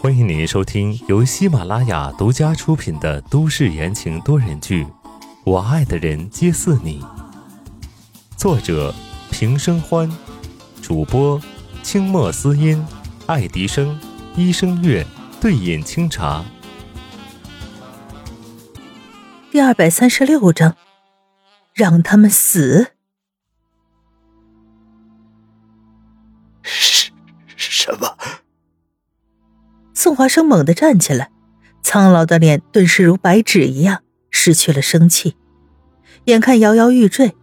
欢迎您收听由喜马拉雅独家出品的都市言情多人剧《我爱的人皆似你》，作者平生欢，主播清墨思音、爱迪生、一生月、对饮清茶。第二百三十六章，让他们死。什么？宋华生猛地站起来，苍老的脸顿时如白纸一样失去了生气，眼看摇摇欲坠，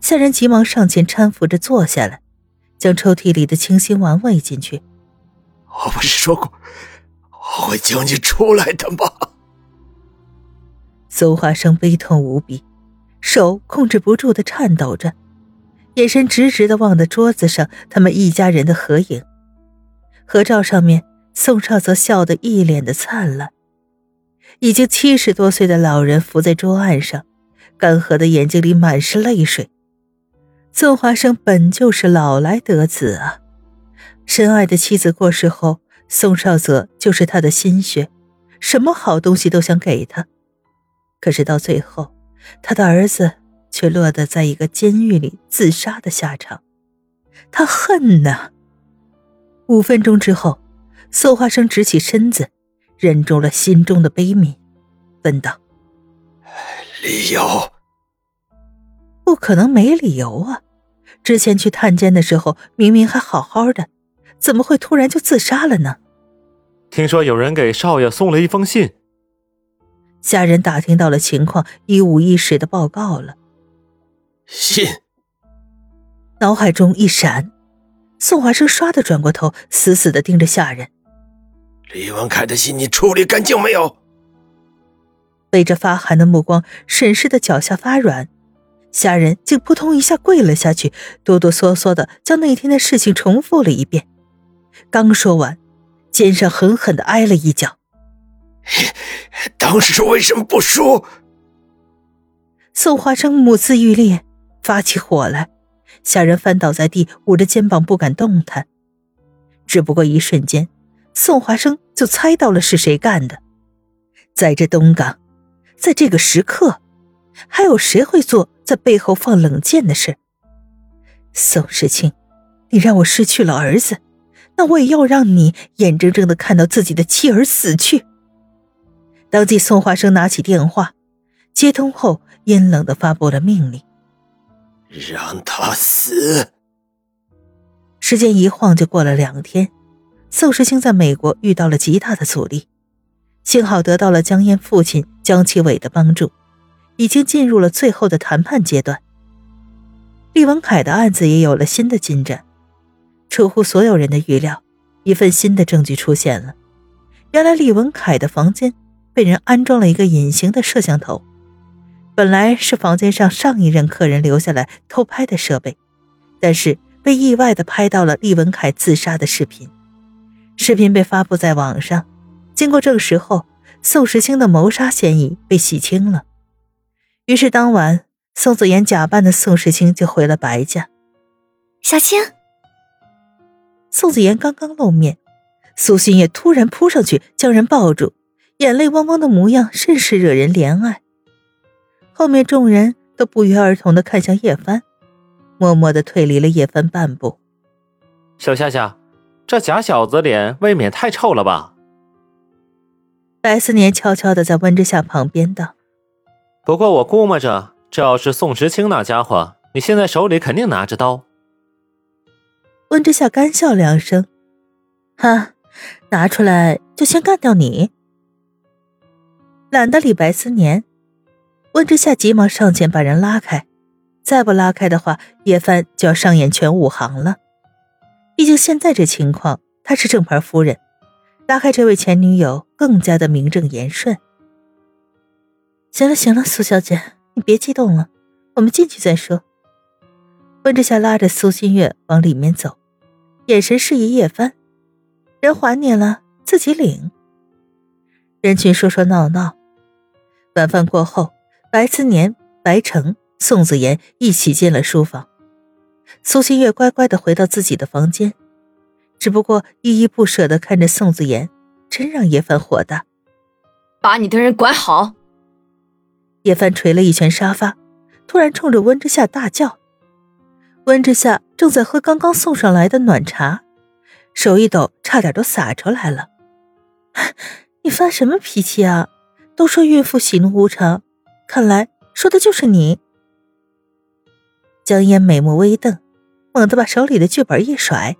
下人急忙上前搀扶着坐下来，将抽屉里的清心丸喂进去。我不是说过我会救你出来的吗？宋华生悲痛无比，手控制不住的颤抖着，眼神直直的望着桌子上他们一家人的合影，合照上面。宋少泽笑得一脸的灿烂，已经七十多岁的老人伏在桌案上，干涸的眼睛里满是泪水。宋华生本就是老来得子啊，深爱的妻子过世后，宋少泽就是他的心血，什么好东西都想给他，可是到最后，他的儿子却落得在一个监狱里自杀的下场，他恨呐。五分钟之后。宋华生直起身子，忍住了心中的悲悯，问道：“理由？不可能没理由啊！之前去探监的时候，明明还好好的，怎么会突然就自杀了呢？”听说有人给少爷送了一封信。下人打听到了情况，一五一十的报告了。信。脑海中一闪，宋华生唰的转过头，死死的盯着下人。李文凯的信你处理干净没有？被这发寒的目光审视的脚下发软，下人竟扑通一下跪了下去，哆哆嗦嗦的将那天的事情重复了一遍。刚说完，肩上狠狠的挨了一脚。当时为什么不说？宋华生母子欲裂，发起火来。下人翻倒在地，捂着肩膀不敢动弹。只不过一瞬间。宋华生就猜到了是谁干的，在这东港，在这个时刻，还有谁会做在背后放冷箭的事？宋时清，你让我失去了儿子，那我也要让你眼睁睁的看到自己的妻儿死去。当即，宋华生拿起电话，接通后阴冷的发布了命令：“让他死。”时间一晃就过了两天。宋时清在美国遇到了极大的阻力，幸好得到了江燕父亲江启伟的帮助，已经进入了最后的谈判阶段。厉文凯的案子也有了新的进展，出乎所有人的预料，一份新的证据出现了。原来厉文凯的房间被人安装了一个隐形的摄像头，本来是房间上上一任客人留下来偷拍的设备，但是被意外的拍到了厉文凯自杀的视频。视频被发布在网上，经过证实后，宋时清的谋杀嫌疑被洗清了。于是当晚，宋子妍假扮的宋时清就回了白家。小青，宋子妍刚刚露面，苏心也突然扑上去将人抱住，眼泪汪汪的模样甚是惹人怜爱。后面众人都不约而同的看向叶帆，默默的退离了叶帆半步。小夏夏。这假小子脸未免太臭了吧？白思年悄悄的在温之夏旁边道：“不过我估摸着，这要是宋时清那家伙，你现在手里肯定拿着刀。”温之夏干笑两声：“哈，拿出来就先干掉你。”懒得理白思年，温之夏急忙上前把人拉开，再不拉开的话，叶帆就要上演全武行了。毕竟现在这情况，她是正牌夫人，拉开这位前女友更加的名正言顺。行了行了，苏小姐，你别激动了，我们进去再说。温之夏拉着苏新月往里面走，眼神示意叶帆：“人还你了，自己领。”人群说说闹闹。晚饭过后，白思年、白城、宋子妍一起进了书房。苏新月乖乖的回到自己的房间，只不过依依不舍的看着宋子妍，真让叶凡火大。把你的人管好！叶凡捶了一拳沙发，突然冲着温之夏大叫。温之夏正在喝刚刚送上来的暖茶，手一抖，差点都洒出来了。你发什么脾气啊？都说孕妇喜怒无常，看来说的就是你。江烟美目微瞪，猛地把手里的剧本一甩，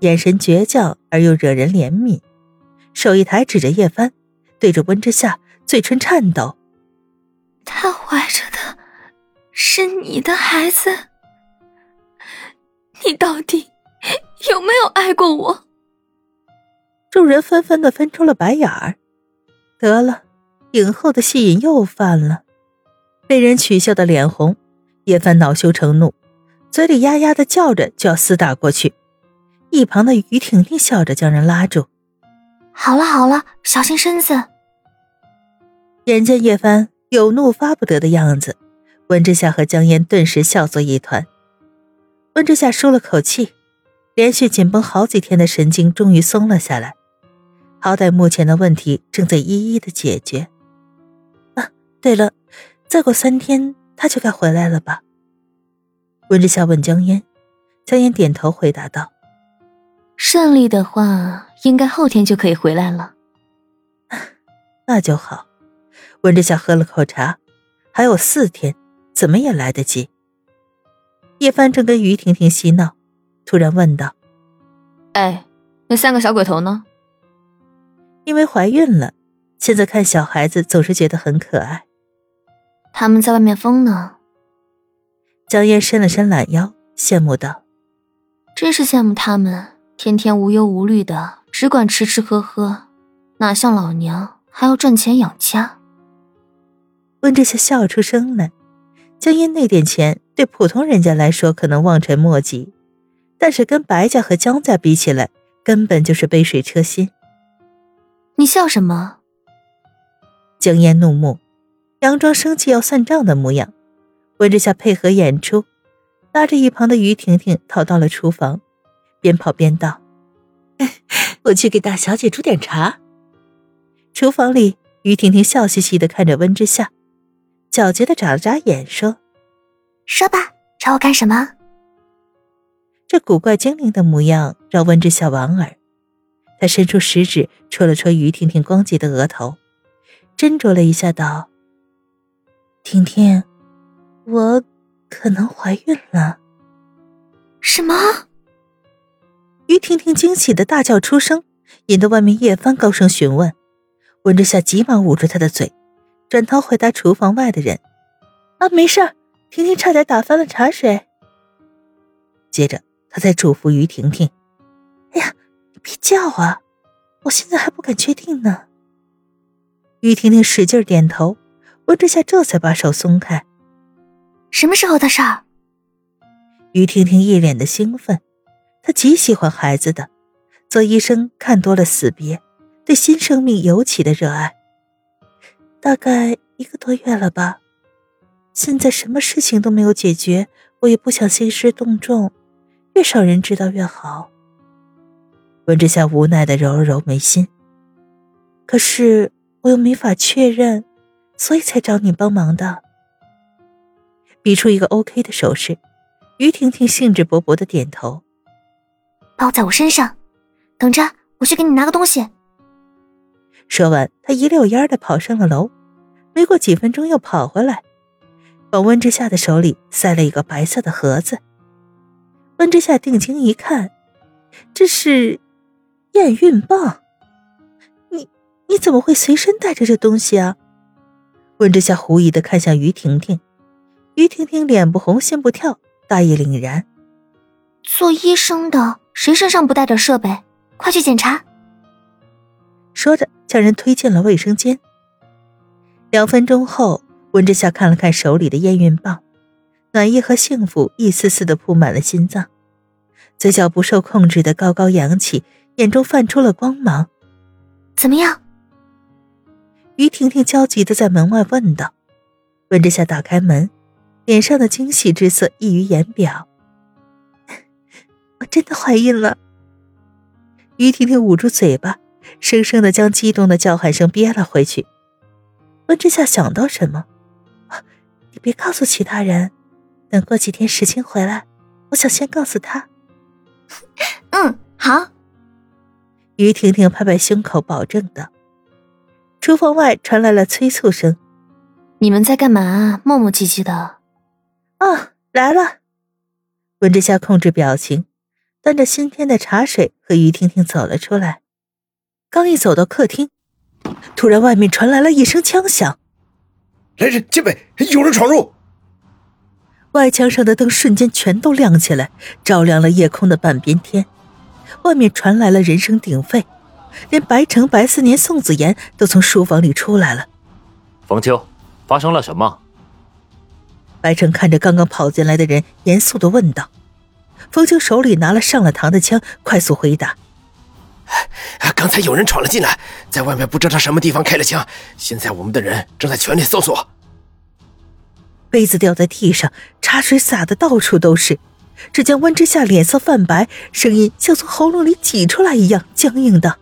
眼神倔强而又惹人怜悯，手一抬指着叶帆，对着温之夏，嘴唇颤抖：“他怀着的是你的孩子，你到底有没有爱过我？”众人纷纷的翻出了白眼儿。得了，影后的戏瘾又犯了，被人取笑的脸红。叶帆恼羞成怒，嘴里呀呀的叫着，就要厮打过去。一旁的于婷婷笑着将人拉住：“好了好了，小心身子。”眼见叶帆有怒发不得的样子，温之夏和江烟顿时笑作一团。温之夏舒了口气，连续紧绷好几天的神经终于松了下来。好歹目前的问题正在一一的解决。啊，对了，再过三天。他就该回来了吧？温之夏问江烟，江烟点头回答道：“顺利的话，应该后天就可以回来了。”那就好。温之夏喝了口茶，还有四天，怎么也来得及。叶帆正跟于婷婷嬉闹，突然问道：“哎，那三个小鬼头呢？”因为怀孕了，现在看小孩子总是觉得很可爱。他们在外面疯呢。江烟伸了伸懒腰，羡慕道：“真是羡慕他们，天天无忧无虑的，只管吃吃喝喝，哪像老娘还要赚钱养家。”温之夏笑出声来。江烟那点钱对普通人家来说可能望尘莫及，但是跟白家和江家比起来，根本就是杯水车薪。你笑什么？江烟怒目。佯装生气要算账的模样，温之夏配合演出，拉着一旁的于婷婷逃到了厨房，边跑边道：“ 我去给大小姐煮点茶。”厨房里，于婷婷笑嘻嘻的看着温之夏，狡黠的眨了眨眼，说：“说吧，找我干什么？”这古怪精灵的模样让温之夏莞尔，他伸出食指戳了戳于婷婷光洁的额头，斟酌了一下，道。婷婷，我可能怀孕了。什么？于婷婷惊喜的大叫出声，引得外面叶帆高声询问。温之夏急忙捂住她的嘴，转头回答厨房外的人：“啊，没事婷婷差点打翻了茶水。”接着他再嘱咐于婷婷：“哎呀，你别叫啊，我现在还不敢确定呢。”于婷婷使劲点头。温之夏这才把手松开。什么时候的事儿？于婷婷一脸的兴奋，她极喜欢孩子的，做医生看多了死别，对新生命尤其的热爱。大概一个多月了吧。现在什么事情都没有解决，我也不想兴师动众，越少人知道越好。温之夏无奈的揉了揉眉心，可是我又没法确认。所以才找你帮忙的。比出一个 OK 的手势，于婷婷兴致勃勃的点头。包在我身上，等着，我去给你拿个东西。说完，她一溜烟的跑上了楼，没过几分钟又跑回来，往温之夏的手里塞了一个白色的盒子。温之夏定睛一看，这是验孕棒。你你怎么会随身带着这东西啊？温之夏狐疑的看向于婷婷，于婷婷脸不红心不跳，大义凛然：“做医生的谁身上不带点设备？快去检查。”说着，将人推进了卫生间。两分钟后，温之夏看了看手里的验孕棒，暖意和幸福一丝丝的铺满了心脏，嘴角不受控制的高高扬起，眼中泛出了光芒。怎么样？于婷婷焦急的在门外问道：“温之夏打开门，脸上的惊喜之色溢于言表。我真的怀孕了。”于婷婷捂住嘴巴，生生的将激动的叫喊声憋了回去。温之夏想到什么，你别告诉其他人，等过几天石青回来，我想先告诉他。嗯，好。于婷婷拍拍胸口，保证道。厨房外传来了催促声：“你们在干嘛？磨磨唧唧的。”“啊，来了。”温之夏控制表情，端着新添的茶水和于婷婷走了出来。刚一走到客厅，突然外面传来了一声枪响：“来人，戒备！有人闯入！”外墙上的灯瞬间全都亮起来，照亮了夜空的半边天。外面传来了人声鼎沸，连白城、白思年、宋子言都从书房里出来了。冯秋，发生了什么？白城看着刚刚跑进来的人，严肃的问道。冯秋手里拿了上了膛的枪，快速回答：“刚才有人闯了进来，在外面不知道什么地方开了枪。现在我们的人正在全力搜索。”杯子掉在地上，茶水洒的到处都是。只见温之夏脸色泛白，声音像从喉咙里挤出来一样僵硬的：“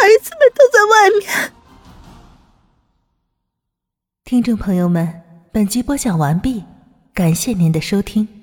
孩子们都在外面。”听众朋友们，本集播讲完毕，感谢您的收听。